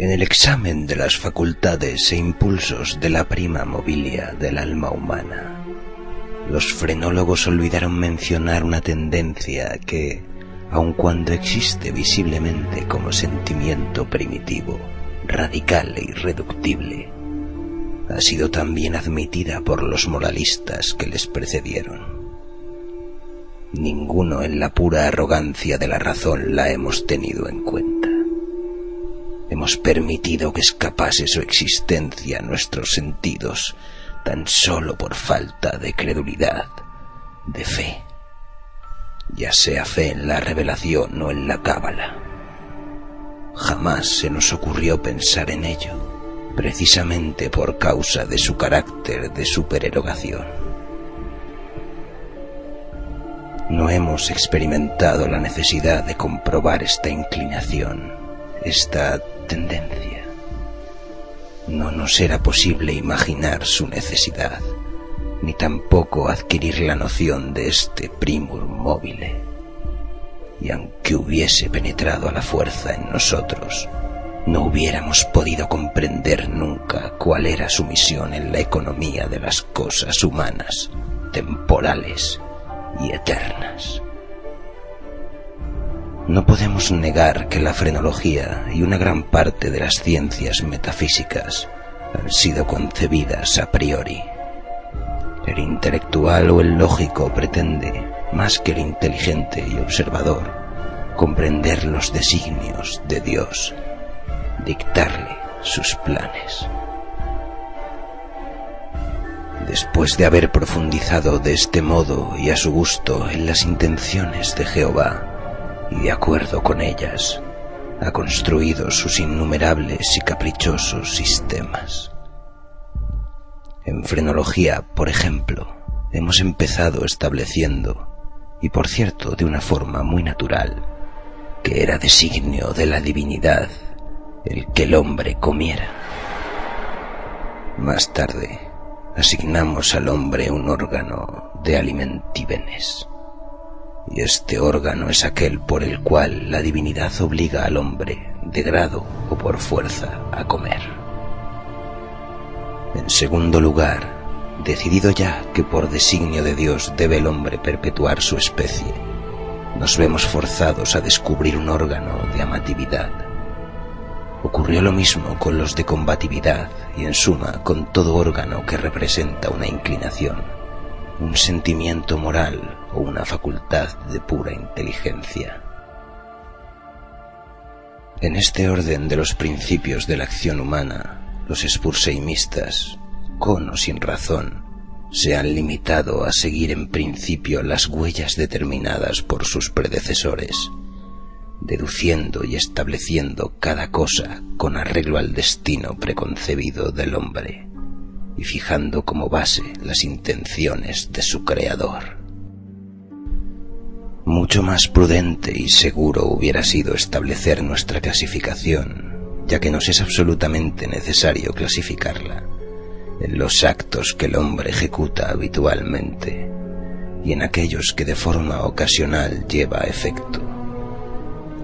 En el examen de las facultades e impulsos de la prima mobilia del alma humana, los frenólogos olvidaron mencionar una tendencia que, aun cuando existe visiblemente como sentimiento primitivo, radical e irreductible, ha sido también admitida por los moralistas que les precedieron. Ninguno en la pura arrogancia de la razón la hemos tenido en cuenta. Hemos permitido que escapase su existencia a nuestros sentidos tan solo por falta de credulidad, de fe, ya sea fe en la revelación o en la cábala. Jamás se nos ocurrió pensar en ello, precisamente por causa de su carácter de supererogación. No hemos experimentado la necesidad de comprobar esta inclinación, esta tendencia. No nos era posible imaginar su necesidad, ni tampoco adquirir la noción de este primur móvil. Y aunque hubiese penetrado a la fuerza en nosotros, no hubiéramos podido comprender nunca cuál era su misión en la economía de las cosas humanas, temporales y eternas. No podemos negar que la frenología y una gran parte de las ciencias metafísicas han sido concebidas a priori. El intelectual o el lógico pretende, más que el inteligente y observador, comprender los designios de Dios, dictarle sus planes. Después de haber profundizado de este modo y a su gusto en las intenciones de Jehová, y de acuerdo con ellas, ha construido sus innumerables y caprichosos sistemas. En frenología, por ejemplo, hemos empezado estableciendo, y por cierto de una forma muy natural, que era designio de la divinidad el que el hombre comiera. Más tarde, asignamos al hombre un órgano de alimentivenes y este órgano es aquel por el cual la divinidad obliga al hombre, de grado o por fuerza, a comer. En segundo lugar, decidido ya que por designio de Dios debe el hombre perpetuar su especie, nos vemos forzados a descubrir un órgano de amatividad. Ocurrió lo mismo con los de combatividad y en suma con todo órgano que representa una inclinación, un sentimiento moral o una facultad de pura inteligencia. En este orden de los principios de la acción humana, los spurseimistas, con o sin razón, se han limitado a seguir en principio las huellas determinadas por sus predecesores, deduciendo y estableciendo cada cosa con arreglo al destino preconcebido del hombre y fijando como base las intenciones de su creador. Mucho más prudente y seguro hubiera sido establecer nuestra clasificación, ya que nos es absolutamente necesario clasificarla en los actos que el hombre ejecuta habitualmente y en aquellos que de forma ocasional lleva a efecto,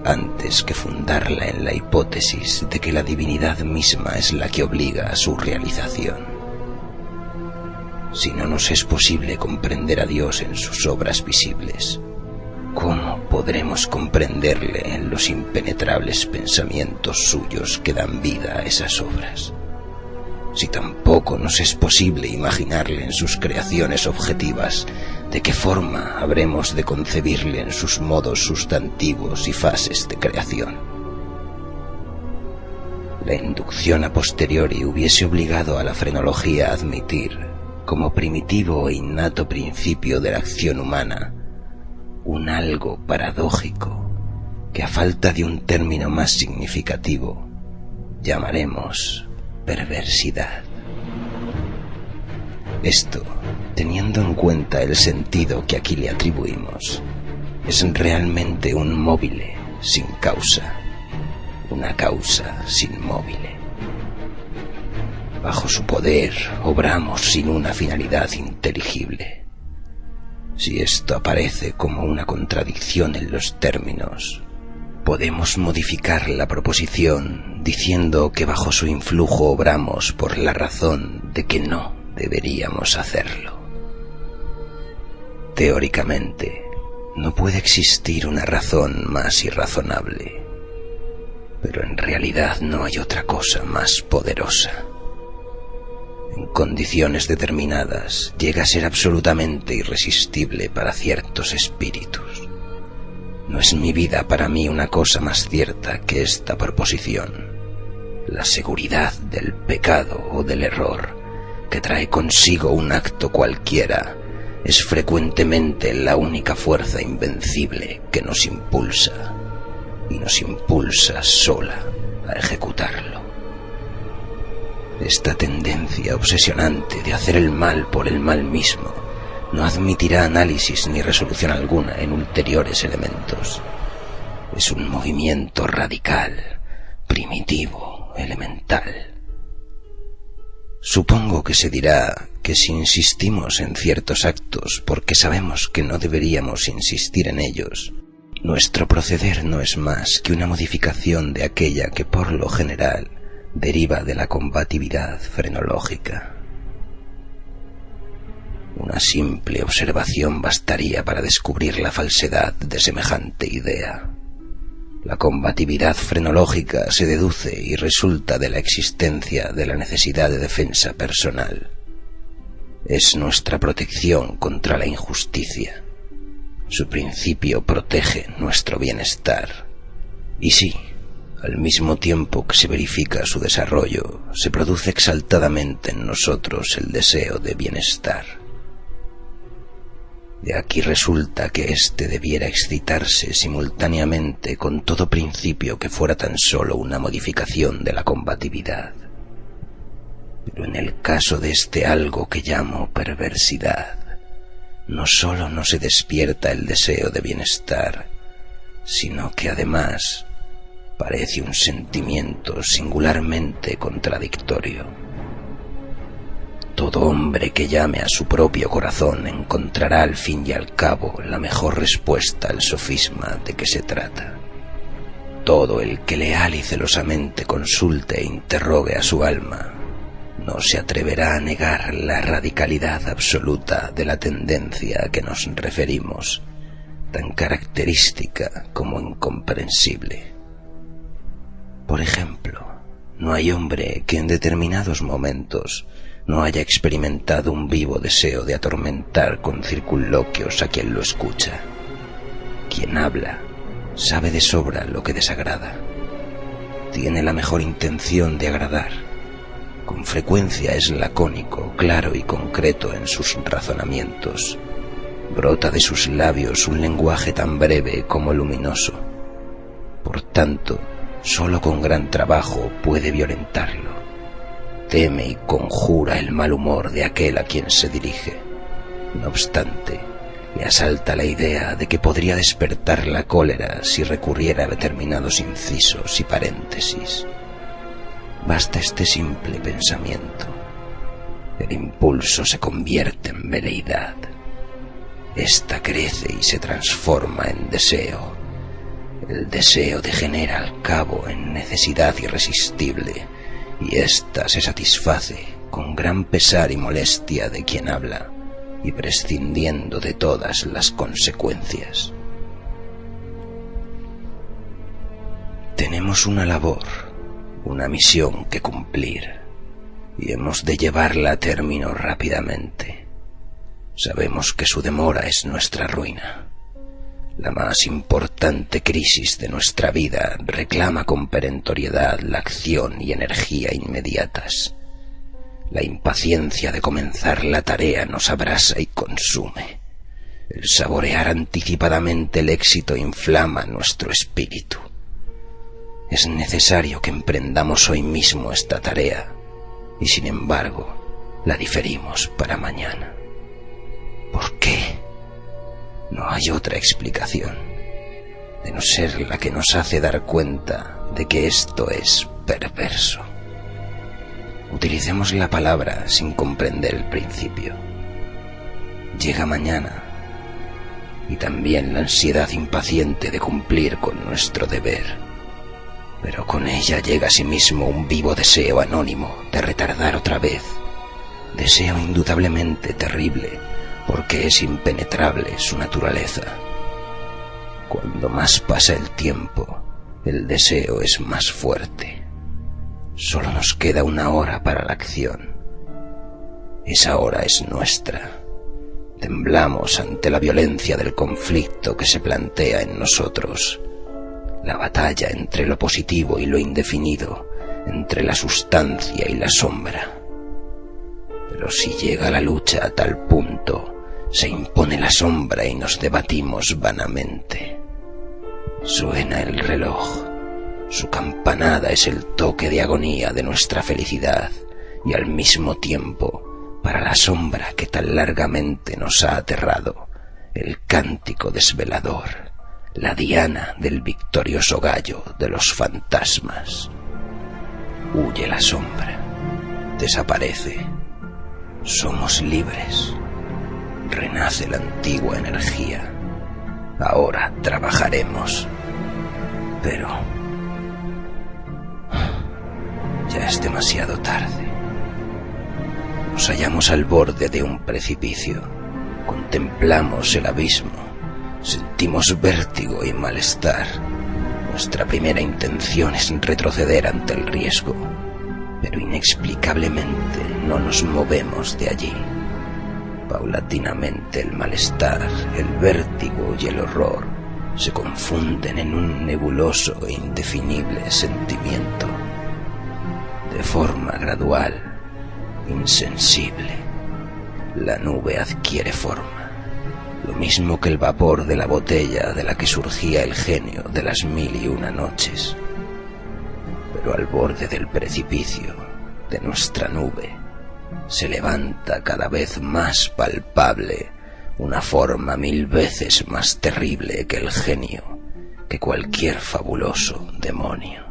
antes que fundarla en la hipótesis de que la divinidad misma es la que obliga a su realización. Si no nos es posible comprender a Dios en sus obras visibles, ¿Cómo podremos comprenderle en los impenetrables pensamientos suyos que dan vida a esas obras? Si tampoco nos es posible imaginarle en sus creaciones objetivas, ¿de qué forma habremos de concebirle en sus modos sustantivos y fases de creación? La inducción a posteriori hubiese obligado a la frenología a admitir, como primitivo e innato principio de la acción humana, un algo paradójico que a falta de un término más significativo llamaremos perversidad. Esto, teniendo en cuenta el sentido que aquí le atribuimos, es realmente un móvil sin causa, una causa sin móvil. Bajo su poder obramos sin una finalidad inteligible. Si esto aparece como una contradicción en los términos, podemos modificar la proposición diciendo que bajo su influjo obramos por la razón de que no deberíamos hacerlo. Teóricamente, no puede existir una razón más irrazonable, pero en realidad no hay otra cosa más poderosa en condiciones determinadas, llega a ser absolutamente irresistible para ciertos espíritus. No es mi vida para mí una cosa más cierta que esta proposición. La seguridad del pecado o del error que trae consigo un acto cualquiera es frecuentemente la única fuerza invencible que nos impulsa y nos impulsa sola a ejecutarlo. Esta tendencia obsesionante de hacer el mal por el mal mismo no admitirá análisis ni resolución alguna en ulteriores elementos. Es un movimiento radical, primitivo, elemental. Supongo que se dirá que si insistimos en ciertos actos porque sabemos que no deberíamos insistir en ellos, nuestro proceder no es más que una modificación de aquella que por lo general deriva de la combatividad frenológica. Una simple observación bastaría para descubrir la falsedad de semejante idea. La combatividad frenológica se deduce y resulta de la existencia de la necesidad de defensa personal. Es nuestra protección contra la injusticia. Su principio protege nuestro bienestar. Y sí, al mismo tiempo que se verifica su desarrollo, se produce exaltadamente en nosotros el deseo de bienestar. De aquí resulta que éste debiera excitarse simultáneamente con todo principio que fuera tan solo una modificación de la combatividad. Pero en el caso de este algo que llamo perversidad, no sólo no se despierta el deseo de bienestar, sino que además parece un sentimiento singularmente contradictorio. Todo hombre que llame a su propio corazón encontrará al fin y al cabo la mejor respuesta al sofisma de que se trata. Todo el que leal y celosamente consulte e interrogue a su alma no se atreverá a negar la radicalidad absoluta de la tendencia a que nos referimos, tan característica como incomprensible. Por ejemplo, no hay hombre que en determinados momentos no haya experimentado un vivo deseo de atormentar con circunloquios a quien lo escucha. Quien habla sabe de sobra lo que desagrada. Tiene la mejor intención de agradar. Con frecuencia es lacónico, claro y concreto en sus razonamientos. Brota de sus labios un lenguaje tan breve como luminoso. Por tanto, Solo con gran trabajo puede violentarlo. Teme y conjura el mal humor de aquel a quien se dirige. No obstante, le asalta la idea de que podría despertar la cólera si recurriera a determinados incisos y paréntesis. Basta este simple pensamiento. El impulso se convierte en veleidad. Esta crece y se transforma en deseo el deseo degenera al cabo en necesidad irresistible y ésta se satisface con gran pesar y molestia de quien habla y prescindiendo de todas las consecuencias. Tenemos una labor, una misión que cumplir y hemos de llevarla a término rápidamente. Sabemos que su demora es nuestra ruina. La más importante crisis de nuestra vida reclama con perentoriedad la acción y energía inmediatas. La impaciencia de comenzar la tarea nos abrasa y consume. El saborear anticipadamente el éxito inflama nuestro espíritu. Es necesario que emprendamos hoy mismo esta tarea y sin embargo la diferimos para mañana. ¿Por qué? No hay otra explicación, de no ser la que nos hace dar cuenta de que esto es perverso. Utilicemos la palabra sin comprender el principio. Llega mañana y también la ansiedad impaciente de cumplir con nuestro deber. Pero con ella llega asimismo un vivo deseo anónimo de retardar otra vez. Deseo indudablemente terrible porque es impenetrable su naturaleza. Cuando más pasa el tiempo, el deseo es más fuerte. Solo nos queda una hora para la acción. Esa hora es nuestra. Temblamos ante la violencia del conflicto que se plantea en nosotros, la batalla entre lo positivo y lo indefinido, entre la sustancia y la sombra. Pero si llega la lucha a tal punto, se impone la sombra y nos debatimos vanamente. Suena el reloj. Su campanada es el toque de agonía de nuestra felicidad y al mismo tiempo para la sombra que tan largamente nos ha aterrado, el cántico desvelador, la diana del victorioso gallo de los fantasmas. Huye la sombra, desaparece, somos libres, renace la antigua energía. Ahora trabajaremos, pero ya es demasiado tarde. Nos hallamos al borde de un precipicio. Contemplamos el abismo. Sentimos vértigo y malestar. Nuestra primera intención es retroceder ante el riesgo, pero inexplicablemente no nos movemos de allí. Paulatinamente el malestar, el vértigo y el horror se confunden en un nebuloso e indefinible sentimiento. De forma gradual, insensible. La nube adquiere forma, lo mismo que el vapor de la botella de la que surgía el genio de las mil y una noches. Pero al borde del precipicio de nuestra nube se levanta cada vez más palpable una forma mil veces más terrible que el genio, que cualquier fabuloso demonio.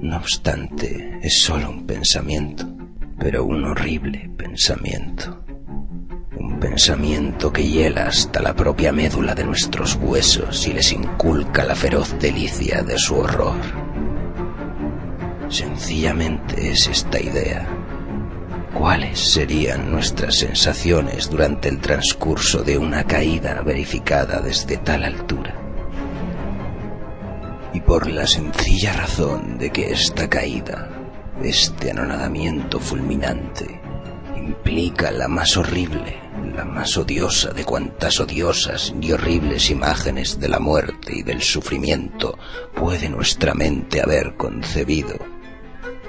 No obstante, es solo un pensamiento pero un horrible pensamiento. Un pensamiento que hiela hasta la propia médula de nuestros huesos y les inculca la feroz delicia de su horror. Sencillamente es esta idea. ¿Cuáles serían nuestras sensaciones durante el transcurso de una caída verificada desde tal altura? Y por la sencilla razón de que esta caída este anonadamiento fulminante implica la más horrible, la más odiosa de cuantas odiosas y horribles imágenes de la muerte y del sufrimiento puede nuestra mente haber concebido.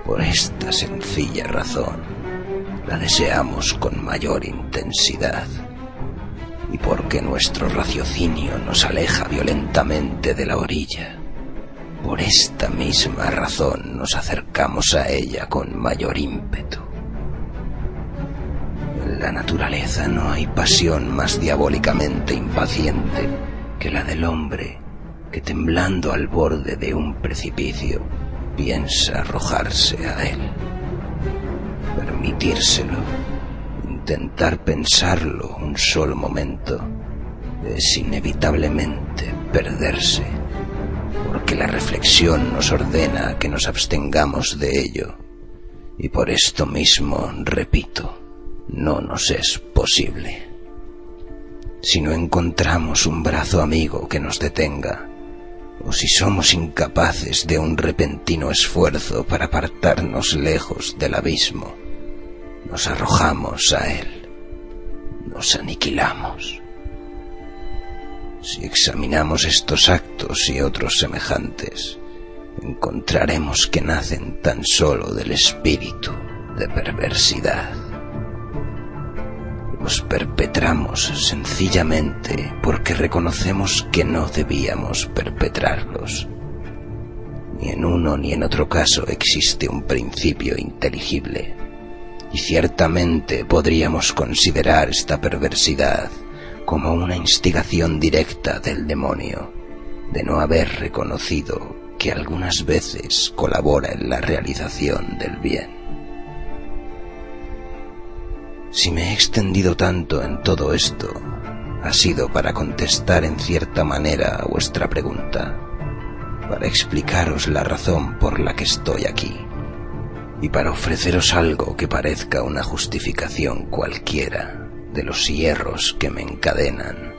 Por esta sencilla razón, la deseamos con mayor intensidad y porque nuestro raciocinio nos aleja violentamente de la orilla por esta misma razón nos acercamos a ella con mayor ímpetu. En la naturaleza no hay pasión más diabólicamente impaciente que la del hombre que temblando al borde de un precipicio piensa arrojarse a él. Permitírselo, intentar pensarlo un solo momento, es inevitablemente perderse porque la reflexión nos ordena que nos abstengamos de ello. Y por esto mismo, repito, no nos es posible. Si no encontramos un brazo amigo que nos detenga, o si somos incapaces de un repentino esfuerzo para apartarnos lejos del abismo, nos arrojamos a él, nos aniquilamos. Si examinamos estos actos y otros semejantes, encontraremos que nacen tan solo del espíritu de perversidad. los perpetramos sencillamente porque reconocemos que no debíamos perpetrarlos. Ni en uno ni en otro caso existe un principio inteligible. Y ciertamente podríamos considerar esta perversidad como una instigación directa del demonio, de no haber reconocido que algunas veces colabora en la realización del bien. Si me he extendido tanto en todo esto, ha sido para contestar en cierta manera a vuestra pregunta, para explicaros la razón por la que estoy aquí y para ofreceros algo que parezca una justificación cualquiera de los hierros que me encadenan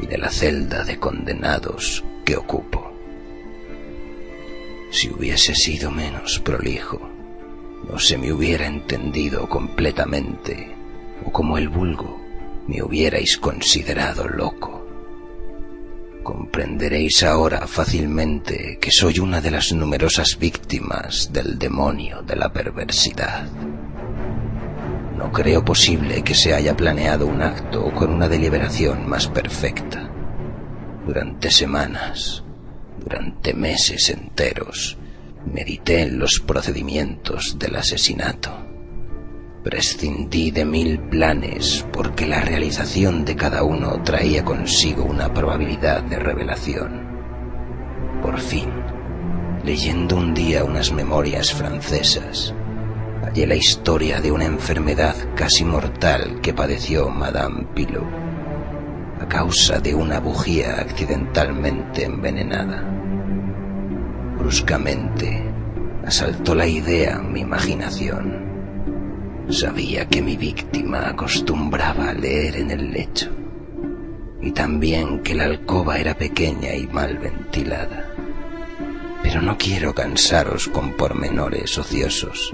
y de la celda de condenados que ocupo. Si hubiese sido menos prolijo, no se me hubiera entendido completamente o como el vulgo me hubierais considerado loco. Comprenderéis ahora fácilmente que soy una de las numerosas víctimas del demonio de la perversidad. No creo posible que se haya planeado un acto con una deliberación más perfecta. Durante semanas, durante meses enteros, medité en los procedimientos del asesinato Prescindí de mil planes porque la realización de cada uno traía consigo una probabilidad de revelación. Por fin, leyendo un día unas memorias francesas, hallé la historia de una enfermedad casi mortal que padeció Madame Pilot a causa de una bujía accidentalmente envenenada. Bruscamente asaltó la idea mi imaginación Sabía que mi víctima acostumbraba a leer en el lecho y también que la alcoba era pequeña y mal ventilada. Pero no quiero cansaros con pormenores ociosos.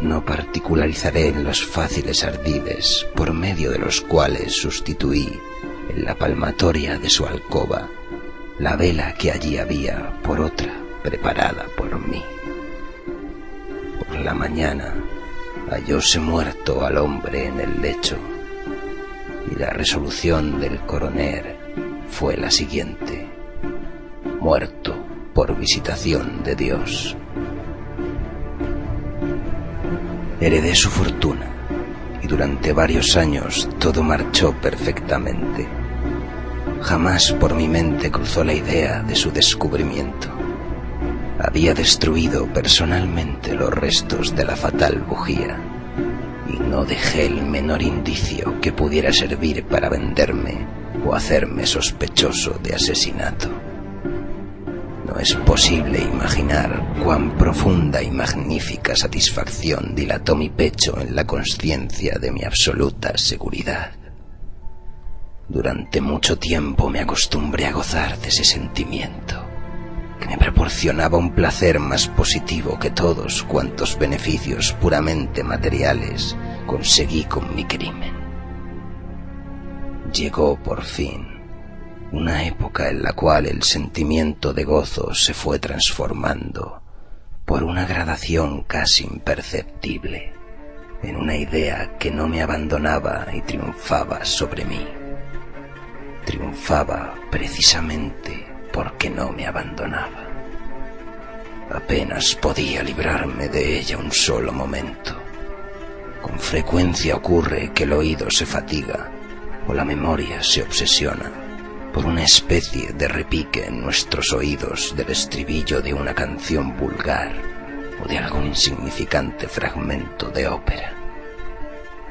No particularizaré en los fáciles ardides por medio de los cuales sustituí en la palmatoria de su alcoba la vela que allí había por otra preparada por mí. Por la mañana hallóse muerto al hombre en el lecho y la resolución del coronel fue la siguiente, muerto por visitación de Dios. Heredé su fortuna y durante varios años todo marchó perfectamente. Jamás por mi mente cruzó la idea de su descubrimiento había destruido personalmente los restos de la fatal bujía y no dejé el menor indicio que pudiera servir para venderme o hacerme sospechoso de asesinato. No es posible imaginar cuán profunda y magnífica satisfacción dilató mi pecho en la conciencia de mi absoluta seguridad. Durante mucho tiempo me acostumbré a gozar de ese sentimiento que me proporcionaba un placer más positivo que todos cuantos beneficios puramente materiales conseguí con mi crimen. Llegó por fin una época en la cual el sentimiento de gozo se fue transformando por una gradación casi imperceptible en una idea que no me abandonaba y triunfaba sobre mí. Triunfaba precisamente porque no me abandonaba. Apenas podía librarme de ella un solo momento. Con frecuencia ocurre que el oído se fatiga o la memoria se obsesiona por una especie de repique en nuestros oídos del estribillo de una canción vulgar o de algún insignificante fragmento de ópera.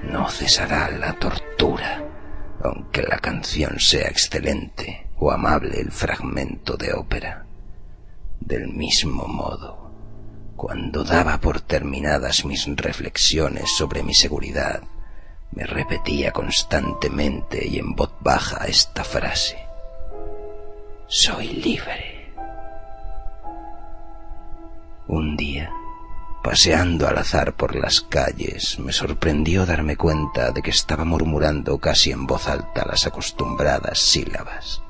No cesará la tortura, aunque la canción sea excelente o amable el fragmento de ópera. Del mismo modo, cuando daba por terminadas mis reflexiones sobre mi seguridad, me repetía constantemente y en voz baja esta frase. Soy libre. Un día, paseando al azar por las calles, me sorprendió darme cuenta de que estaba murmurando casi en voz alta las acostumbradas sílabas.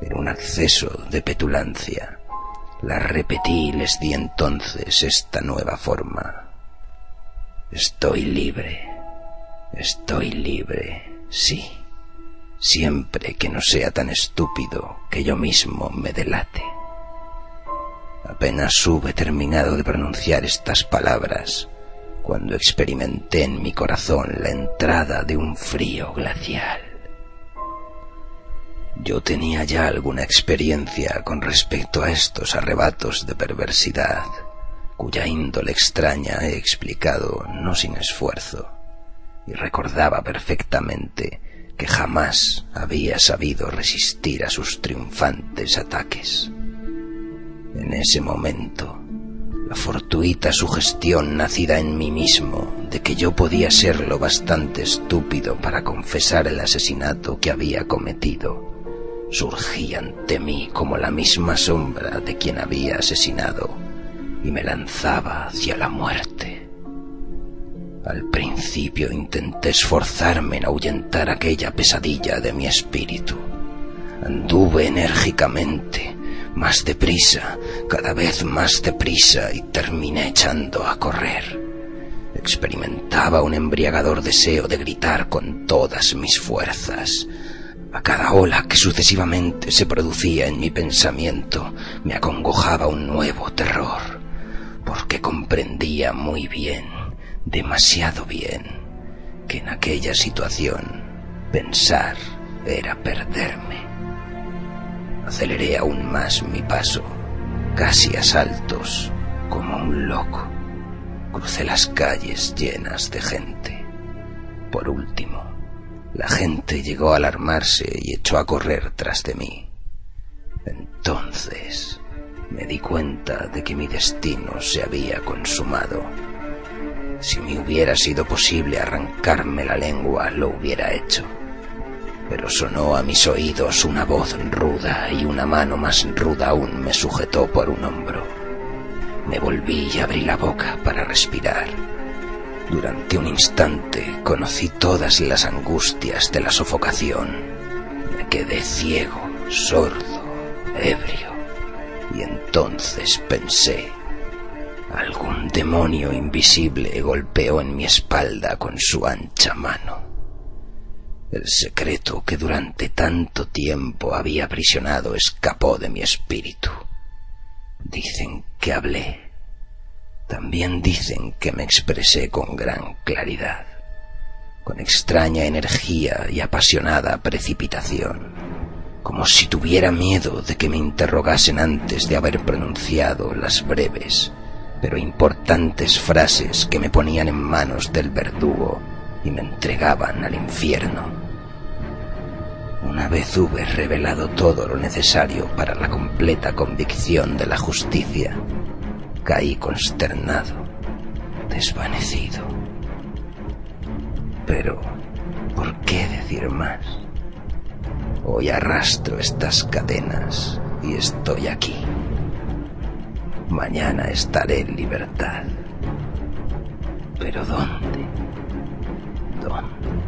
En un acceso de petulancia, la repetí y les di entonces esta nueva forma. Estoy libre. Estoy libre, sí, siempre que no sea tan estúpido que yo mismo me delate. Apenas hube terminado de pronunciar estas palabras cuando experimenté en mi corazón la entrada de un frío glacial. Yo tenía ya alguna experiencia con respecto a estos arrebatos de perversidad, cuya índole extraña he explicado no sin esfuerzo, y recordaba perfectamente que jamás había sabido resistir a sus triunfantes ataques. En ese momento, la fortuita sugestión nacida en mí mismo de que yo podía ser lo bastante estúpido para confesar el asesinato que había cometido, surgía ante mí como la misma sombra de quien había asesinado y me lanzaba hacia la muerte. Al principio intenté esforzarme en ahuyentar aquella pesadilla de mi espíritu. Anduve enérgicamente, más deprisa, cada vez más deprisa y terminé echando a correr. Experimentaba un embriagador deseo de gritar con todas mis fuerzas. A cada ola que sucesivamente se producía en mi pensamiento me acongojaba un nuevo terror, porque comprendía muy bien, demasiado bien, que en aquella situación pensar era perderme. Aceleré aún más mi paso, casi a saltos, como un loco. Crucé las calles llenas de gente. Por último, la gente llegó a alarmarse y echó a correr tras de mí. Entonces me di cuenta de que mi destino se había consumado. Si me hubiera sido posible arrancarme la lengua, lo hubiera hecho pero sonó a mis oídos una voz ruda y una mano más ruda aún me sujetó por un hombro. Me volví y abrí la boca para respirar. Durante un instante conocí todas las angustias de la sofocación. Me quedé ciego, sordo, ebrio. Y entonces pensé, algún demonio invisible golpeó en mi espalda con su ancha mano. El secreto que durante tanto tiempo había aprisionado escapó de mi espíritu. Dicen que hablé. También dicen que me expresé con gran claridad, con extraña energía y apasionada precipitación, como si tuviera miedo de que me interrogasen antes de haber pronunciado las breves pero importantes frases que me ponían en manos del verdugo y me entregaban al infierno. Una vez hube revelado todo lo necesario para la completa convicción de la justicia, caí consternado, desvanecido. Pero, ¿por qué decir más? Hoy arrastro estas cadenas y estoy aquí. Mañana estaré en libertad. ¿Pero dónde? ¿Dónde?